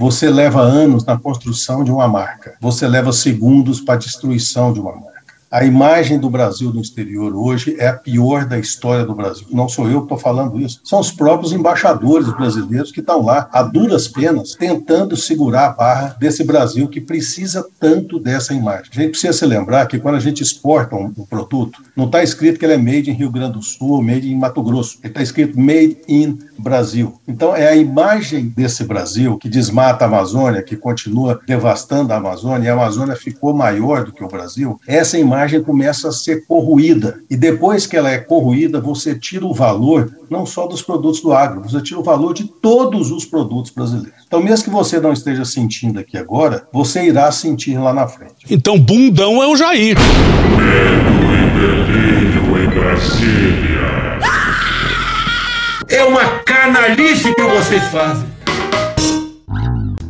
Você leva anos na construção de uma marca. Você leva segundos para a destruição de uma marca. A imagem do Brasil no exterior hoje é a pior da história do Brasil. Não sou eu que estou falando isso. São os próprios embaixadores brasileiros que estão lá, a duras penas, tentando segurar a barra desse Brasil que precisa tanto dessa imagem. A gente precisa se lembrar que quando a gente exporta um, um produto, não está escrito que ele é made em Rio Grande do Sul made em Mato Grosso. Ele está escrito made in Brasil. Então, é a imagem desse Brasil que desmata a Amazônia, que continua devastando a Amazônia, e a Amazônia ficou maior do que o Brasil. Essa imagem imagem começa a ser corroída. E depois que ela é corroída, você tira o valor não só dos produtos do agro, você tira o valor de todos os produtos brasileiros. Então, mesmo que você não esteja sentindo aqui agora, você irá sentir lá na frente. Então, bundão é o Jair. Medo e delírio em Brasília. É uma canalice que vocês fazem.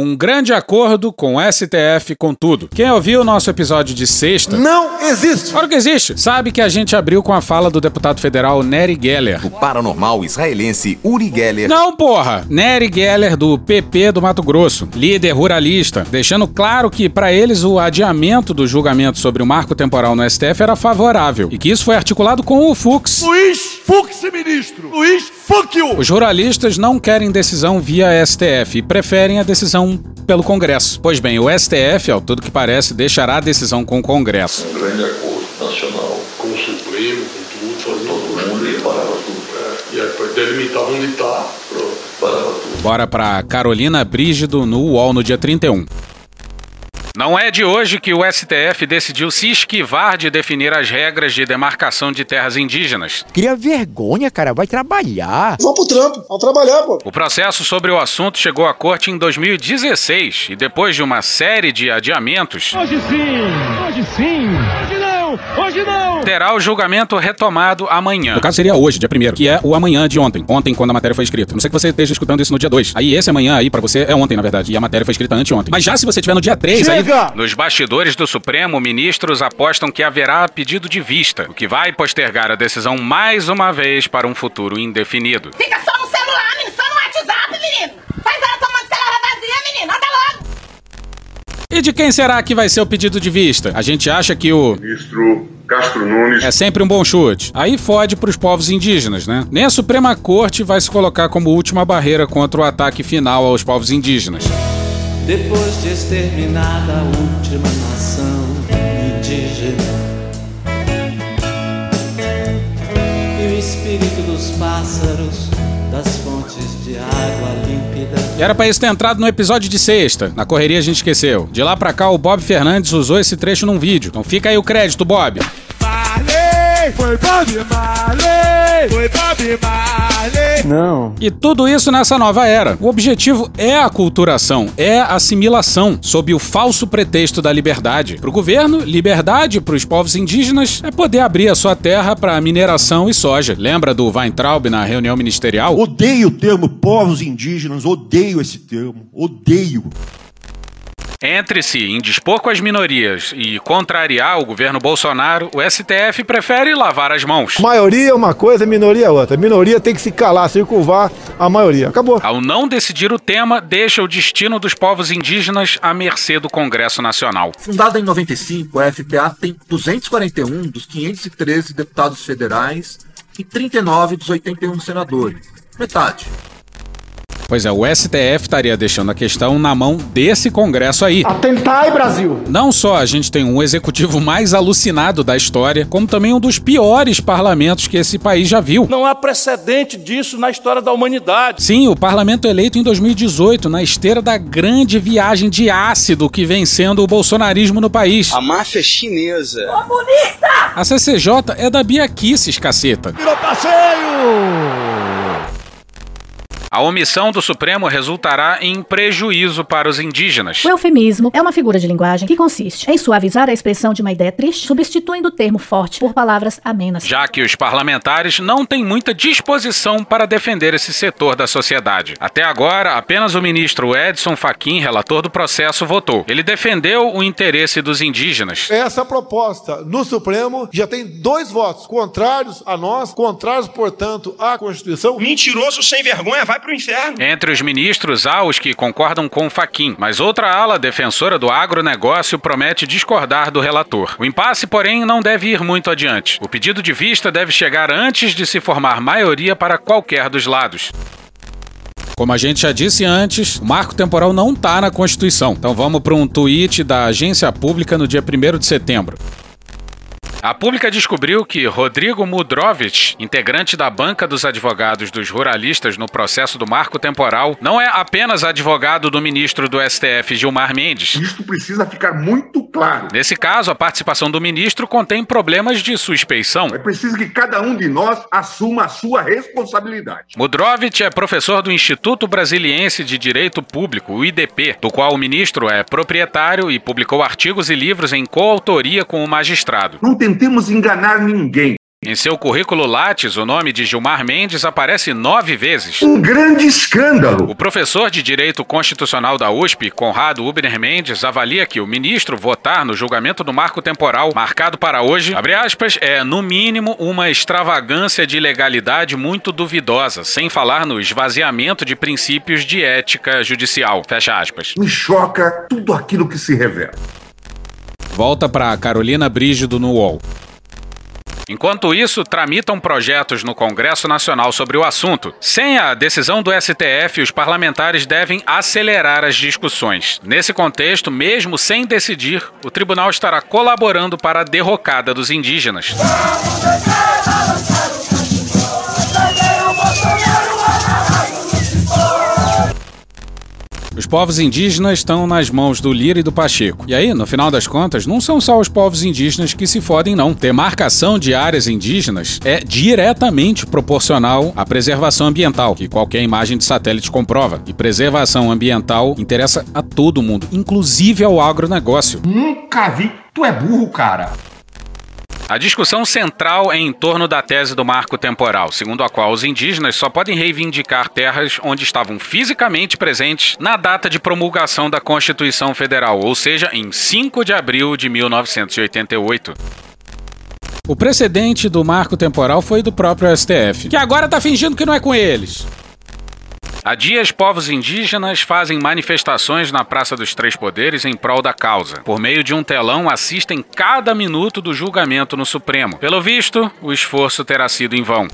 Um grande acordo com o STF com tudo. Quem ouviu o nosso episódio de sexta. Não existe! Claro que existe! Sabe que a gente abriu com a fala do deputado federal Nery Geller. O paranormal israelense Uri Geller. Não, porra! Nery Geller, do PP do Mato Grosso, líder ruralista, deixando claro que, para eles, o adiamento do julgamento sobre o marco temporal no STF era favorável e que isso foi articulado com o Fux. Luiz Fux, ministro! Luiz Fuck you! Os ruralistas não querem decisão via STF e preferem a decisão pelo Congresso. Pois bem, o STF, ao tudo que parece, deixará a decisão com o Congresso. Um grande acordo nacional com o Supremo, com tudo, fazer todo mundo e parava tudo. É, e aí delimitar onde está, parava tudo. Bora pra Carolina Brígido no UOL no dia 31. Não é de hoje que o STF decidiu se esquivar de definir as regras de demarcação de terras indígenas. Cria vergonha, cara. Vai trabalhar. Vamos pro trampo. Vamos trabalhar, pô. O processo sobre o assunto chegou à corte em 2016 e depois de uma série de adiamentos. Hoje sim! Hoje sim! Hoje não! Hoje não! Terá o julgamento retomado amanhã. No caso seria hoje, dia 1 que é o amanhã de ontem. Ontem, quando a matéria foi escrita. Não sei que você esteja escutando isso no dia 2. Aí esse amanhã aí para você é ontem, na verdade. E a matéria foi escrita anteontem. Mas já se você tiver no dia 3, aí. Nos bastidores do Supremo, ministros apostam que haverá pedido de vista, o que vai postergar a decisão mais uma vez para um futuro indefinido. Fica só no celular, menino, só no WhatsApp, menino. Faz ela E de quem será que vai ser o pedido de vista? A gente acha que o. Ministro Castro Nunes. É sempre um bom chute. Aí fode pros povos indígenas, né? Nem a Suprema Corte vai se colocar como última barreira contra o ataque final aos povos indígenas. Depois de exterminada a última nação indígena E o espírito dos pássaros das fontes de água era pra isso ter entrado no episódio de sexta. Na correria a gente esqueceu. De lá pra cá, o Bob Fernandes usou esse trecho num vídeo. Então fica aí o crédito, Bob. Foi Bob Marley, foi Bob Marley. Não. E tudo isso nessa nova era. O objetivo é a culturação, é a assimilação, sob o falso pretexto da liberdade. Pro governo, liberdade pros povos indígenas é poder abrir a sua terra para mineração e soja. Lembra do Weintraub na reunião ministerial? Odeio o termo povos indígenas, odeio esse termo, odeio. Entre se indispor com as minorias e contrariar o governo Bolsonaro, o STF prefere lavar as mãos. Maioria é uma coisa, minoria é outra. Minoria tem que se calar, circunvar a maioria. Acabou. Ao não decidir o tema, deixa o destino dos povos indígenas à mercê do Congresso Nacional. Fundada em 95, a FPA tem 241 dos 513 deputados federais e 39 dos 81 senadores. Metade. Pois é, o STF estaria deixando a questão na mão desse Congresso aí. Atentai, Brasil! Não só a gente tem um executivo mais alucinado da história, como também um dos piores parlamentos que esse país já viu. Não há precedente disso na história da humanidade. Sim, o parlamento eleito em 2018, na esteira da grande viagem de ácido que vem sendo o bolsonarismo no país. A máfia chinesa. Comunista! A CCJ é da Bia Kisses, caceta. Virou passeio! A omissão do Supremo resultará em prejuízo para os indígenas. O eufemismo é uma figura de linguagem que consiste em suavizar a expressão de uma ideia triste, substituindo o termo forte por palavras amenas. Já que os parlamentares não têm muita disposição para defender esse setor da sociedade. Até agora, apenas o ministro Edson Fachin, relator do processo, votou. Ele defendeu o interesse dos indígenas. Essa proposta no Supremo já tem dois votos contrários a nós, contrários, portanto, à Constituição. Mentiroso sem vergonha vai pro inferno. Entre os ministros há os que concordam com Fachin, mas outra ala defensora do agronegócio promete discordar do relator. O impasse, porém, não deve ir muito adiante. O pedido de vista deve chegar antes de se formar maioria para qualquer dos lados. Como a gente já disse antes, o marco temporal não está na Constituição. Então vamos para um tweet da agência pública no dia 1 de setembro. A pública descobriu que Rodrigo Mudrovich, integrante da banca dos advogados dos ruralistas no processo do marco temporal, não é apenas advogado do ministro do STF Gilmar Mendes. Isto precisa ficar muito claro. Nesse caso, a participação do ministro contém problemas de suspeição. É preciso que cada um de nós assuma a sua responsabilidade. Mudrovich é professor do Instituto Brasiliense de Direito Público, o IDP, do qual o ministro é proprietário e publicou artigos e livros em coautoria com o magistrado. Não tentemos enganar ninguém. Em seu currículo Lattes, o nome de Gilmar Mendes aparece nove vezes. Um grande escândalo! O professor de Direito Constitucional da USP, Conrado Ubner Mendes, avalia que o ministro votar no julgamento do marco temporal marcado para hoje, abre aspas, é, no mínimo, uma extravagância de legalidade muito duvidosa, sem falar no esvaziamento de princípios de ética judicial. Fecha aspas. Me choca tudo aquilo que se revela. Volta para Carolina Brígido no UOL. Enquanto isso, tramitam projetos no Congresso Nacional sobre o assunto. Sem a decisão do STF, os parlamentares devem acelerar as discussões. Nesse contexto, mesmo sem decidir, o tribunal estará colaborando para a derrocada dos indígenas. Os povos indígenas estão nas mãos do Lira e do Pacheco. E aí, no final das contas, não são só os povos indígenas que se fodem, não. Demarcação de áreas indígenas é diretamente proporcional à preservação ambiental, que qualquer imagem de satélite comprova. E preservação ambiental interessa a todo mundo, inclusive ao agronegócio. Nunca vi. Tu é burro, cara. A discussão central é em torno da tese do marco temporal, segundo a qual os indígenas só podem reivindicar terras onde estavam fisicamente presentes na data de promulgação da Constituição Federal, ou seja, em 5 de abril de 1988. O precedente do marco temporal foi do próprio STF, que agora tá fingindo que não é com eles. Há dias, povos indígenas fazem manifestações na Praça dos Três Poderes em prol da causa. Por meio de um telão, assistem cada minuto do julgamento no Supremo. Pelo visto, o esforço terá sido em vão.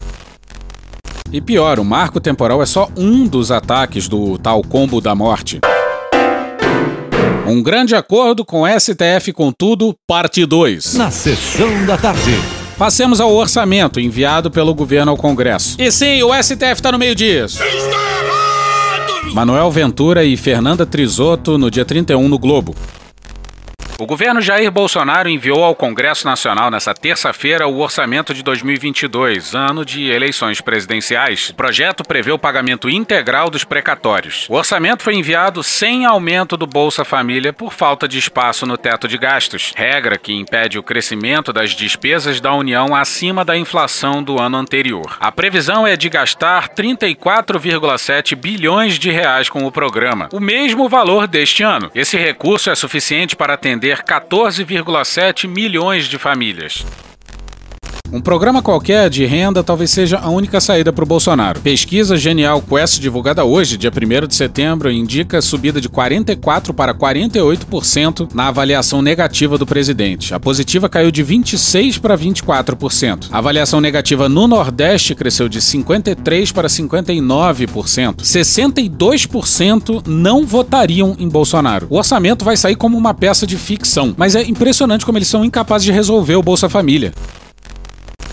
E pior, o marco temporal é só um dos ataques do tal combo da morte. Um grande acordo com STF com tudo, parte 2. Na sessão da tarde. Passemos ao orçamento enviado pelo governo ao Congresso. E sim, o STF está no meio disso. Manuel Ventura e Fernanda Trisotto no dia 31 no Globo. O governo Jair Bolsonaro enviou ao Congresso Nacional nesta terça-feira o orçamento de 2022, ano de eleições presidenciais. O projeto prevê o pagamento integral dos precatórios. O orçamento foi enviado sem aumento do Bolsa Família por falta de espaço no teto de gastos, regra que impede o crescimento das despesas da União acima da inflação do ano anterior. A previsão é de gastar 34,7 bilhões de reais com o programa, o mesmo valor deste ano. Esse recurso é suficiente para atender 14,7 milhões de famílias. Um programa qualquer de renda talvez seja a única saída para o Bolsonaro. Pesquisa Genial Quest divulgada hoje, dia 1 de setembro, indica subida de 44% para 48% na avaliação negativa do presidente. A positiva caiu de 26% para 24%. A avaliação negativa no Nordeste cresceu de 53% para 59%. 62% não votariam em Bolsonaro. O orçamento vai sair como uma peça de ficção, mas é impressionante como eles são incapazes de resolver o Bolsa Família.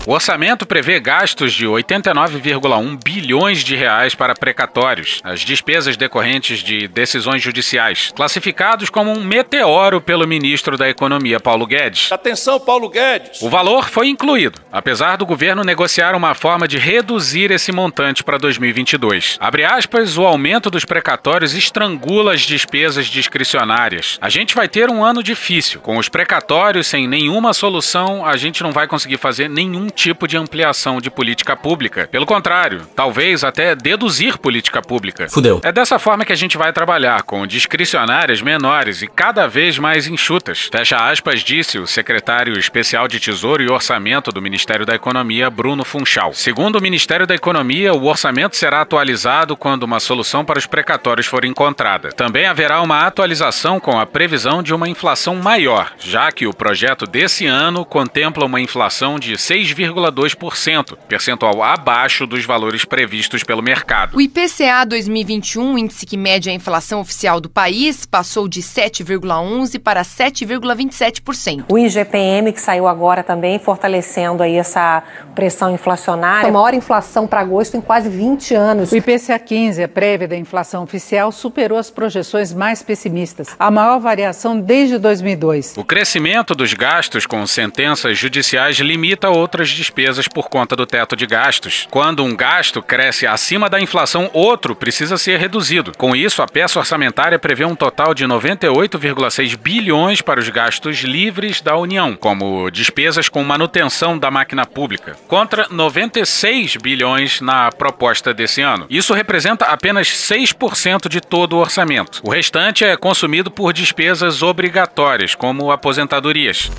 O orçamento prevê gastos de 89,1 bilhões de reais para precatórios, as despesas decorrentes de decisões judiciais, classificados como um meteoro pelo ministro da Economia Paulo Guedes. Atenção, Paulo Guedes. O valor foi incluído, apesar do governo negociar uma forma de reduzir esse montante para 2022. Abre aspas, o aumento dos precatórios estrangula as despesas discricionárias. A gente vai ter um ano difícil. Com os precatórios sem nenhuma solução, a gente não vai conseguir fazer nenhum tipo de ampliação de política pública. Pelo contrário, talvez até deduzir política pública. Fudeu. É dessa forma que a gente vai trabalhar, com discricionárias menores e cada vez mais enxutas. Fecha aspas, disse o secretário especial de Tesouro e Orçamento do Ministério da Economia, Bruno Funchal. Segundo o Ministério da Economia, o orçamento será atualizado quando uma solução para os precatórios for encontrada. Também haverá uma atualização com a previsão de uma inflação maior, já que o projeto desse ano contempla uma inflação de 6,2%, percentual abaixo dos valores previstos pelo mercado. O IPCA 2021, índice que mede a inflação oficial do país, passou de 7,11 para 7,27%. O IGPM que saiu agora também fortalecendo aí essa pressão inflacionária. A maior inflação para agosto em quase 20 anos. O IPCA 15, a prévia da inflação oficial, superou as projeções mais pessimistas, a maior variação desde 2002. O crescimento dos gastos com sentenças judiciais limita outras despesas por conta do teto de gastos. Quando um gasto cresce acima da inflação, outro precisa ser reduzido. Com isso, a peça orçamentária prevê um total de 98,6 bilhões para os gastos livres da União, como despesas com manutenção da máquina pública, contra 96 bilhões na proposta desse ano. Isso representa apenas 6% de todo o orçamento. O restante é consumido por despesas obrigatórias, como aposentadorias.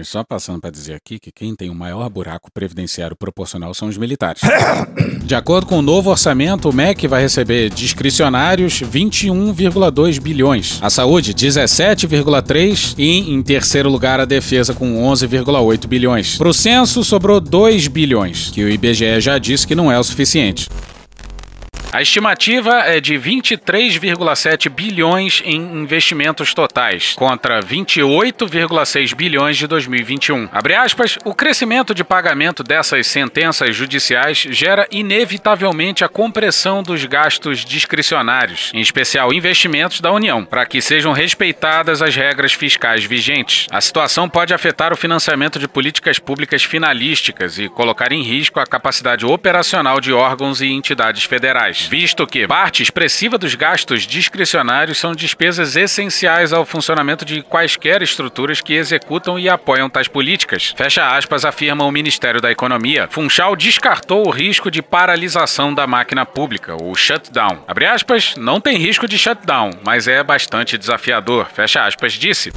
E só passando para dizer aqui que quem tem o maior buraco previdenciário proporcional são os militares. De acordo com o novo orçamento, o MEC vai receber discricionários 21,2 bilhões, a saúde 17,3 e em terceiro lugar a defesa com 11,8 bilhões. Para o censo sobrou 2 bilhões, que o IBGE já disse que não é o suficiente. A estimativa é de 23,7 bilhões em investimentos totais, contra 28,6 bilhões de 2021. Abre aspas, o crescimento de pagamento dessas sentenças judiciais gera inevitavelmente a compressão dos gastos discricionários, em especial investimentos da União, para que sejam respeitadas as regras fiscais vigentes. A situação pode afetar o financiamento de políticas públicas finalísticas e colocar em risco a capacidade operacional de órgãos e entidades federais visto que parte expressiva dos gastos discricionários são despesas essenciais ao funcionamento de quaisquer estruturas que executam e apoiam tais políticas. Fecha aspas, afirma o Ministério da Economia. Funchal descartou o risco de paralisação da máquina pública, o shutdown. Abre aspas, não tem risco de shutdown, mas é bastante desafiador. Fecha aspas, disse.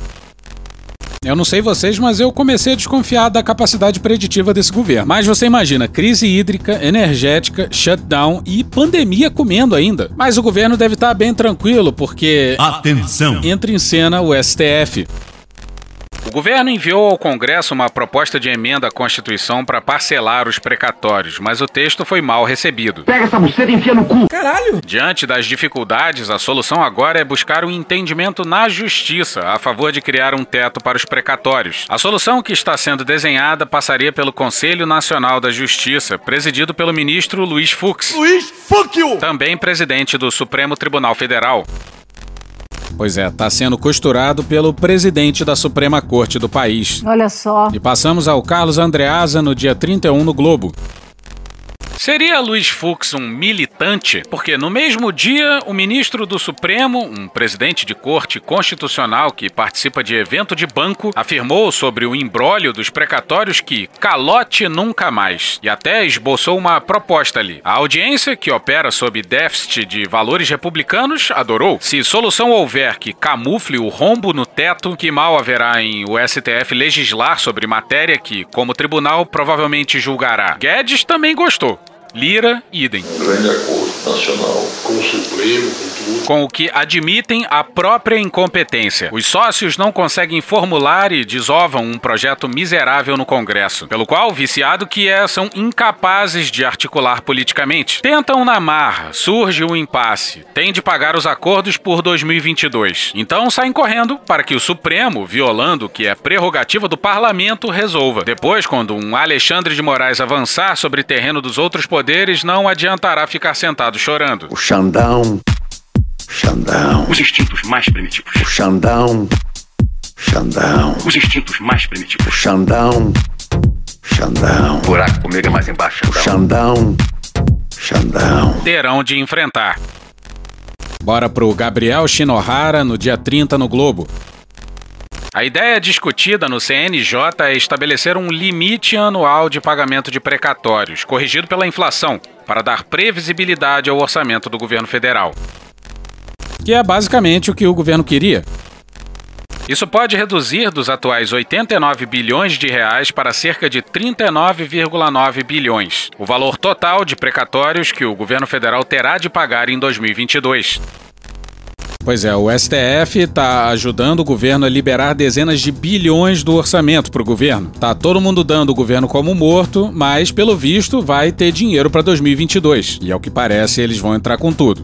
Eu não sei vocês, mas eu comecei a desconfiar da capacidade preditiva desse governo. Mas você imagina, crise hídrica, energética, shutdown e pandemia comendo ainda. Mas o governo deve estar bem tranquilo, porque. Atenção! Entra em cena o STF. O governo enviou ao Congresso uma proposta de emenda à Constituição para parcelar os precatórios, mas o texto foi mal recebido. Pega essa buceta e enfia no cu. Caralho! Diante das dificuldades, a solução agora é buscar um entendimento na justiça a favor de criar um teto para os precatórios. A solução que está sendo desenhada passaria pelo Conselho Nacional da Justiça, presidido pelo ministro Luiz Fux. Luiz you! Também presidente do Supremo Tribunal Federal. Pois é, está sendo costurado pelo presidente da Suprema Corte do país. Olha só. E passamos ao Carlos Andreasa no dia 31 no Globo. Seria Luiz Fux um militante? Porque no mesmo dia, o ministro do Supremo, um presidente de corte constitucional que participa de evento de banco, afirmou sobre o embrólio dos precatórios que calote nunca mais. E até esboçou uma proposta ali. A audiência, que opera sob déficit de valores republicanos, adorou. Se solução houver que camufle o rombo no teto, que mal haverá em o STF legislar sobre matéria que, como tribunal, provavelmente julgará. Guedes também gostou. Lira, idem. Grande acordo nacional com o Supremo, com com o que admitem a própria incompetência. Os sócios não conseguem formular e desovam um projeto miserável no Congresso, pelo qual, viciado que é, são incapazes de articular politicamente. Tentam na marra, surge um impasse, tem de pagar os acordos por 2022. Então saem correndo para que o Supremo, violando o que é prerrogativa do parlamento, resolva. Depois, quando um Alexandre de Moraes avançar sobre terreno dos outros poderes, não adiantará ficar sentado chorando. O Xandão. Xandão. Os instintos mais primitivos. O Xandão. Xandão. Os instintos mais primitivos. O Xandão. Xandão. O buraco comigo é mais embaixo, Xandão. Xandão. Terão de enfrentar. Bora pro Gabriel Shinohara no dia 30 no Globo. A ideia discutida no CNJ é estabelecer um limite anual de pagamento de precatórios, corrigido pela inflação, para dar previsibilidade ao orçamento do governo federal. Que é basicamente o que o governo queria. Isso pode reduzir dos atuais 89 bilhões de reais para cerca de 39,9 bilhões, o valor total de precatórios que o governo federal terá de pagar em 2022. Pois é, o STF está ajudando o governo a liberar dezenas de bilhões do orçamento para o governo. Tá todo mundo dando o governo como morto, mas pelo visto vai ter dinheiro para 2022. E ao que parece, eles vão entrar com tudo.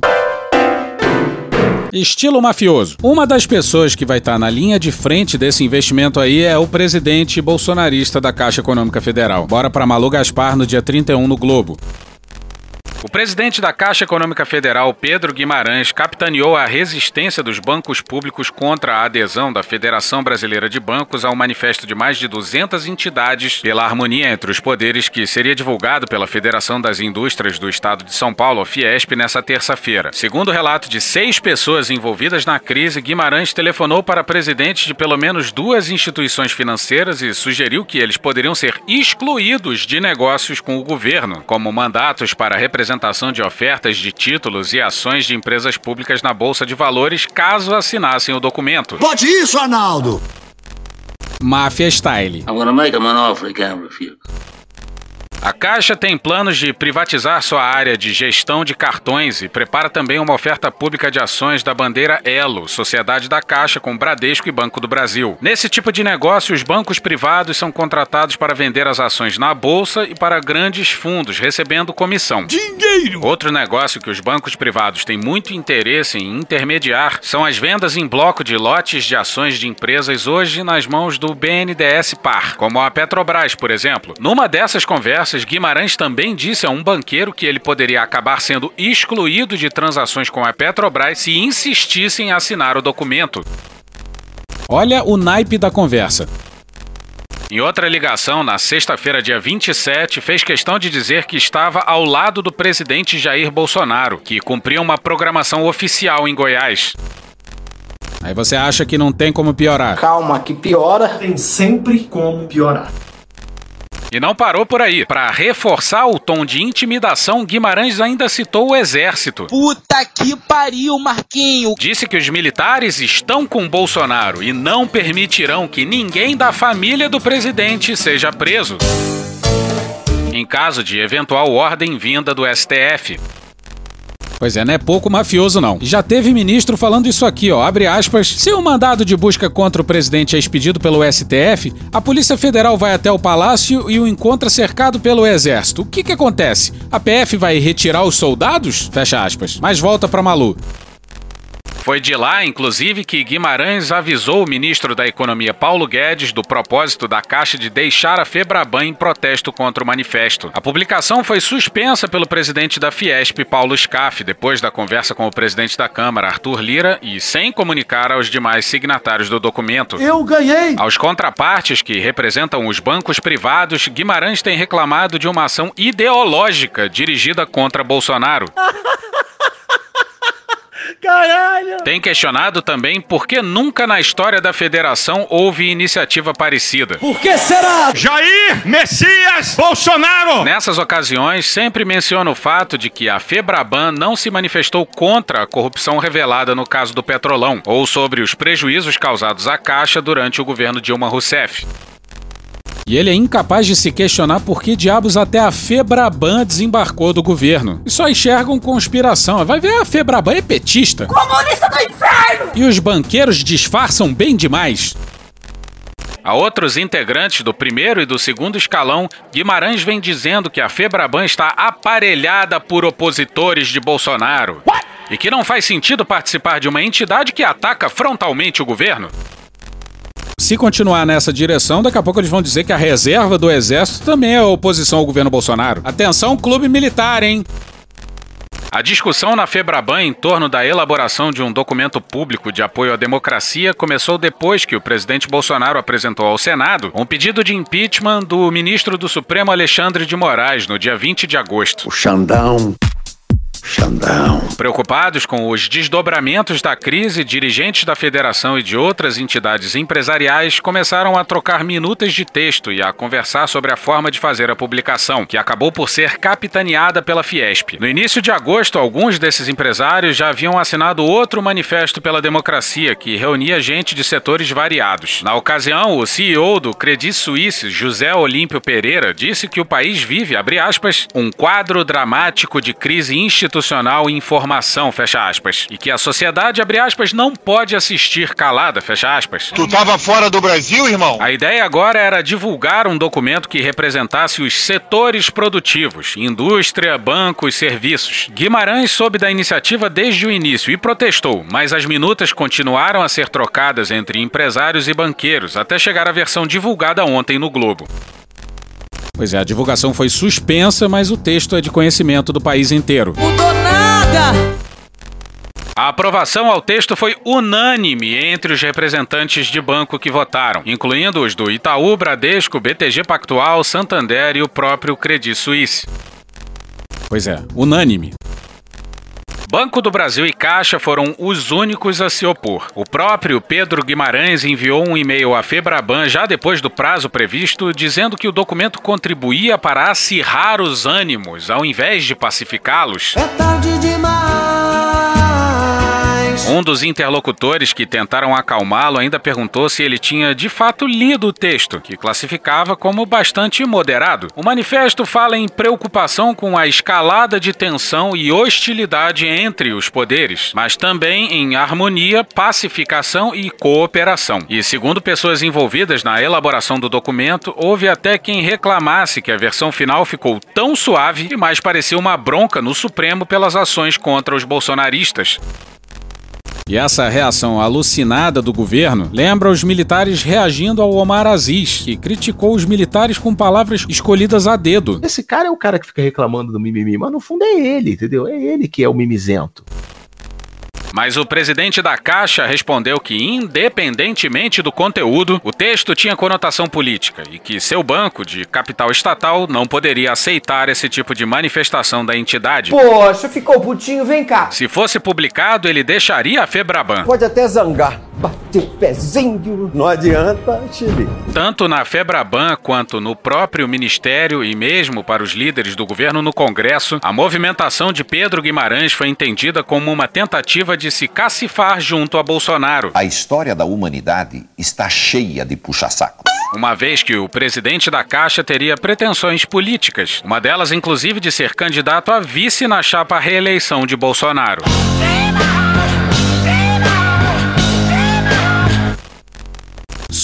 Estilo mafioso. Uma das pessoas que vai estar tá na linha de frente desse investimento aí é o presidente bolsonarista da Caixa Econômica Federal. Bora para Malu Gaspar no dia 31 no Globo. O presidente da Caixa Econômica Federal, Pedro Guimarães, capitaneou a resistência dos bancos públicos contra a adesão da Federação Brasileira de Bancos ao manifesto de mais de 200 entidades pela harmonia entre os poderes que seria divulgado pela Federação das Indústrias do Estado de São Paulo, a Fiesp, nessa terça-feira. Segundo o relato de seis pessoas envolvidas na crise, Guimarães telefonou para presidentes de pelo menos duas instituições financeiras e sugeriu que eles poderiam ser excluídos de negócios com o governo, como mandatos para representar apresentação de ofertas de títulos e ações de empresas públicas na Bolsa de Valores caso assinassem o documento. Pode isso, Arnaldo! Máfia Style. I'm gonna make him an offer he can't refuse. A Caixa tem planos de privatizar sua área de gestão de cartões e prepara também uma oferta pública de ações da bandeira Elo, sociedade da Caixa com Bradesco e Banco do Brasil. Nesse tipo de negócio, os bancos privados são contratados para vender as ações na bolsa e para grandes fundos, recebendo comissão. Dinheiro! Outro negócio que os bancos privados têm muito interesse em intermediar são as vendas em bloco de lotes de ações de empresas hoje nas mãos do BNDES Par, como a Petrobras, por exemplo. Numa dessas conversas, Guimarães também disse a um banqueiro que ele poderia acabar sendo excluído de transações com a Petrobras se insistisse em assinar o documento. Olha o naipe da conversa. Em outra ligação, na sexta-feira, dia 27, fez questão de dizer que estava ao lado do presidente Jair Bolsonaro, que cumpria uma programação oficial em Goiás. Aí você acha que não tem como piorar? Calma, que piora. Tem sempre como piorar. E não parou por aí. Para reforçar o tom de intimidação, Guimarães ainda citou o exército. Puta que pariu, Marquinho! Disse que os militares estão com Bolsonaro e não permitirão que ninguém da família do presidente seja preso. Em caso de eventual ordem vinda do STF. Pois é, não é pouco mafioso não. Já teve ministro falando isso aqui, ó, abre aspas, se o mandado de busca contra o presidente é expedido pelo STF, a Polícia Federal vai até o palácio e o encontra cercado pelo exército. O que que acontece? A PF vai retirar os soldados? Fecha aspas. Mas volta pra Malu. Foi de lá, inclusive, que Guimarães avisou o ministro da Economia Paulo Guedes do propósito da Caixa de deixar a Febraban em protesto contra o manifesto. A publicação foi suspensa pelo presidente da Fiesp, Paulo Scaff, depois da conversa com o presidente da Câmara, Arthur Lira, e sem comunicar aos demais signatários do documento. Eu ganhei! Aos contrapartes que representam os bancos privados, Guimarães tem reclamado de uma ação ideológica dirigida contra Bolsonaro. Caralho! Tem questionado também por que nunca na história da federação houve iniciativa parecida. Por que será? Jair Messias Bolsonaro! Nessas ocasiões, sempre menciona o fato de que a Febraban não se manifestou contra a corrupção revelada no caso do Petrolão ou sobre os prejuízos causados à Caixa durante o governo Dilma Rousseff. E ele é incapaz de se questionar por que diabos até a Febraban desembarcou do governo. E só enxergam conspiração. Vai ver, a Febraban é petista. Comunista do inferno! E os banqueiros disfarçam bem demais. A outros integrantes do primeiro e do segundo escalão, Guimarães vem dizendo que a Febraban está aparelhada por opositores de Bolsonaro. E que não faz sentido participar de uma entidade que ataca frontalmente o governo. Se continuar nessa direção, daqui a pouco eles vão dizer que a reserva do exército também é oposição ao governo Bolsonaro. Atenção, clube militar, hein? A discussão na Febraban em torno da elaboração de um documento público de apoio à democracia começou depois que o presidente Bolsonaro apresentou ao Senado um pedido de impeachment do ministro do Supremo Alexandre de Moraes no dia 20 de agosto. O Xandão. Xandão. Preocupados com os desdobramentos da crise, dirigentes da federação e de outras entidades empresariais começaram a trocar minutas de texto e a conversar sobre a forma de fazer a publicação, que acabou por ser capitaneada pela Fiesp. No início de agosto, alguns desses empresários já haviam assinado outro manifesto pela democracia que reunia gente de setores variados. Na ocasião, o CEO do Credit Suisse, José Olímpio Pereira, disse que o país vive, aspas, um quadro dramático de crise institucional e informação, fecha aspas, e que a sociedade, abre aspas, não pode assistir calada, fecha aspas. Tu tava fora do Brasil, irmão? A ideia agora era divulgar um documento que representasse os setores produtivos, indústria, bancos, serviços. Guimarães soube da iniciativa desde o início e protestou, mas as minutas continuaram a ser trocadas entre empresários e banqueiros até chegar à versão divulgada ontem no Globo. Pois é, a divulgação foi suspensa, mas o texto é de conhecimento do país inteiro. Mudou nada! A aprovação ao texto foi unânime entre os representantes de banco que votaram, incluindo os do Itaú, Bradesco, BTG Pactual, Santander e o próprio Credit Suisse. Pois é, unânime. Banco do Brasil e Caixa foram os únicos a se opor. O próprio Pedro Guimarães enviou um e-mail à Febraban já depois do prazo previsto, dizendo que o documento contribuía para acirrar os ânimos, ao invés de pacificá-los. É tarde demais! Um dos interlocutores que tentaram acalmá-lo ainda perguntou se ele tinha de fato lido o texto, que classificava como bastante moderado. O manifesto fala em preocupação com a escalada de tensão e hostilidade entre os poderes, mas também em harmonia, pacificação e cooperação. E segundo pessoas envolvidas na elaboração do documento, houve até quem reclamasse que a versão final ficou tão suave que mais parecia uma bronca no Supremo pelas ações contra os bolsonaristas. E essa reação alucinada do governo lembra os militares reagindo ao Omar Aziz, que criticou os militares com palavras escolhidas a dedo. Esse cara é o cara que fica reclamando do mimimi, mas no fundo é ele, entendeu? É ele que é o mimizento. Mas o presidente da Caixa respondeu que, independentemente do conteúdo, o texto tinha conotação política e que seu banco, de capital estatal, não poderia aceitar esse tipo de manifestação da entidade. Poxa, ficou putinho, vem cá. Se fosse publicado, ele deixaria a Febraban. Pode até zangar. Bater o pezinho. Não adianta, Chile. Tanto na Febraban quanto no próprio ministério e mesmo para os líderes do governo no Congresso, a movimentação de Pedro Guimarães foi entendida como uma tentativa de se cacifar junto a Bolsonaro. A história da humanidade está cheia de puxa-sacos. Uma vez que o presidente da Caixa teria pretensões políticas, uma delas inclusive de ser candidato a vice na chapa reeleição de Bolsonaro.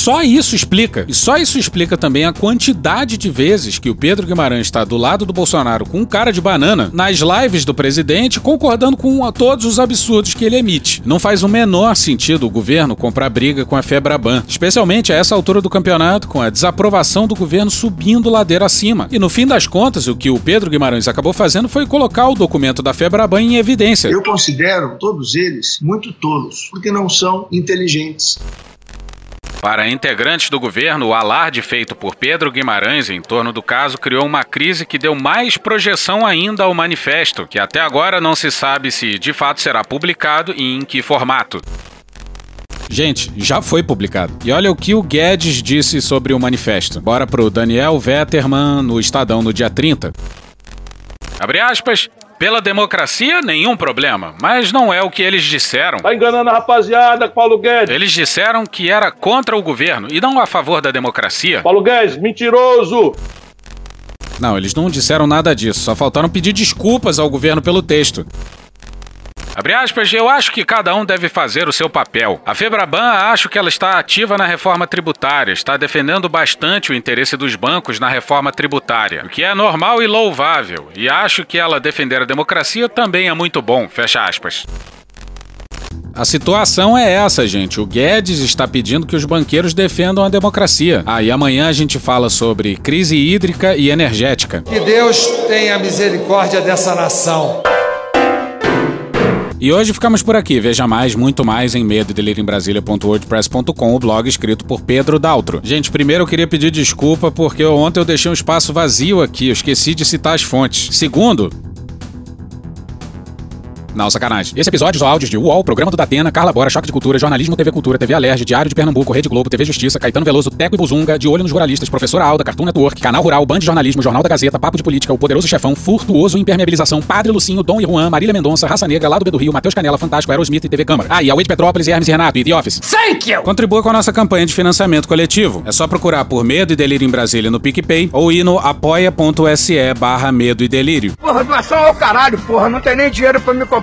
Só isso explica. E só isso explica também a quantidade de vezes que o Pedro Guimarães está do lado do Bolsonaro com um cara de banana nas lives do presidente, concordando com todos os absurdos que ele emite. Não faz o menor sentido o governo comprar briga com a Febraban, especialmente a essa altura do campeonato, com a desaprovação do governo subindo ladeira acima. E no fim das contas, o que o Pedro Guimarães acabou fazendo foi colocar o documento da Febraban em evidência. Eu considero todos eles muito tolos, porque não são inteligentes. Para integrantes do governo, o alarde feito por Pedro Guimarães em torno do caso criou uma crise que deu mais projeção ainda ao manifesto, que até agora não se sabe se de fato será publicado e em que formato. Gente, já foi publicado. E olha o que o Guedes disse sobre o manifesto. Bora pro Daniel Vetterman no Estadão no dia 30. Abre aspas. Pela democracia, nenhum problema, mas não é o que eles disseram. Tá enganando a rapaziada, Paulo Guedes. Eles disseram que era contra o governo e não a favor da democracia. Paulo Guedes, mentiroso! Não, eles não disseram nada disso, só faltaram pedir desculpas ao governo pelo texto. Abre aspas, eu acho que cada um deve fazer o seu papel. A Febraban acho que ela está ativa na reforma tributária, está defendendo bastante o interesse dos bancos na reforma tributária, o que é normal e louvável, e acho que ela defender a democracia também é muito bom. Fecha aspas. A situação é essa, gente. O Guedes está pedindo que os banqueiros defendam a democracia. Aí ah, amanhã a gente fala sobre crise hídrica e energética. Que Deus tenha misericórdia dessa nação. E hoje ficamos por aqui. Veja mais, muito mais em medo o blog escrito por Pedro Daltro. Gente, primeiro eu queria pedir desculpa porque ontem eu deixei um espaço vazio aqui, eu esqueci de citar as fontes. Segundo, não, sacanagem. Esse episódio são áudios de UOL, Programa do Datena, Carla Bora, Choque de Cultura, Jornalismo TV Cultura, TV Alerj, Diário de Pernambuco, Rede Globo, TV Justiça, Caetano Veloso, Teco e Buzunga, De Olho nos Ruralistas, Professora Alda, Cartoon Network, Canal Rural, Band Jornalismo, Jornal da Gazeta, Papo de Política, O Poderoso Chefão, Furtuoso Impermeabilização, Padre Lucinho, Dom e Juan, Marília Mendonça, Raça Negra, Lado B do Rio, Matheus Canela, Fantástico, Aerosmith e TV Câmara. Ah, e a de Petrópolis, Hermes e Renato e The Office. Thank you! Contribua com a nossa campanha de financiamento coletivo. É só procurar por Medo e Delírio em Brasília no PicPay ou ir no apoia.se barra Medo e Delírio. Porra, doação ao caralho, porra. Não tem nem dinheiro pra me comprar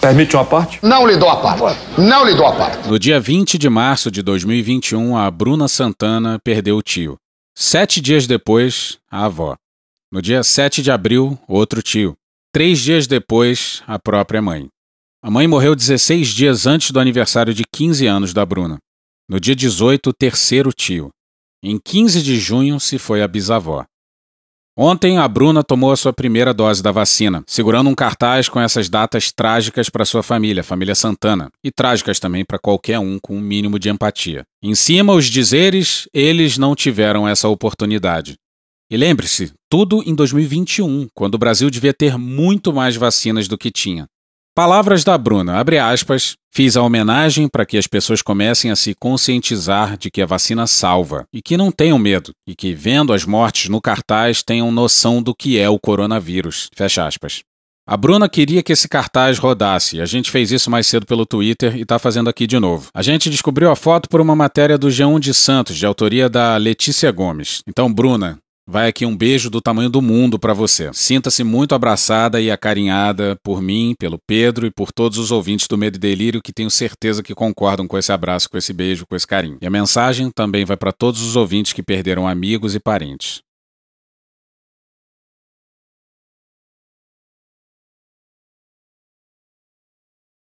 Permite uma parte? Não lhe dou a parte. Não lhe dou a parte. No dia 20 de março de 2021, a Bruna Santana perdeu o tio. Sete dias depois, a avó. No dia 7 de abril, outro tio. Três dias depois, a própria mãe. A mãe morreu 16 dias antes do aniversário de 15 anos da Bruna. No dia 18, o terceiro tio. Em 15 de junho, se foi a bisavó. Ontem, a Bruna tomou a sua primeira dose da vacina, segurando um cartaz com essas datas trágicas para sua família, família Santana, e trágicas também para qualquer um com um mínimo de empatia. Em cima, os dizeres, eles não tiveram essa oportunidade. E lembre-se, tudo em 2021, quando o Brasil devia ter muito mais vacinas do que tinha. Palavras da Bruna, abre aspas, fiz a homenagem para que as pessoas comecem a se conscientizar de que a vacina salva e que não tenham medo e que, vendo as mortes no cartaz, tenham noção do que é o coronavírus. Fecha aspas. A Bruna queria que esse cartaz rodasse. A gente fez isso mais cedo pelo Twitter e está fazendo aqui de novo. A gente descobriu a foto por uma matéria do G1 de Santos, de autoria da Letícia Gomes. Então, Bruna, Vai aqui um beijo do tamanho do mundo para você. Sinta-se muito abraçada e acarinhada por mim, pelo Pedro e por todos os ouvintes do Medo e Delírio que tenho certeza que concordam com esse abraço, com esse beijo, com esse carinho. E a mensagem também vai para todos os ouvintes que perderam amigos e parentes.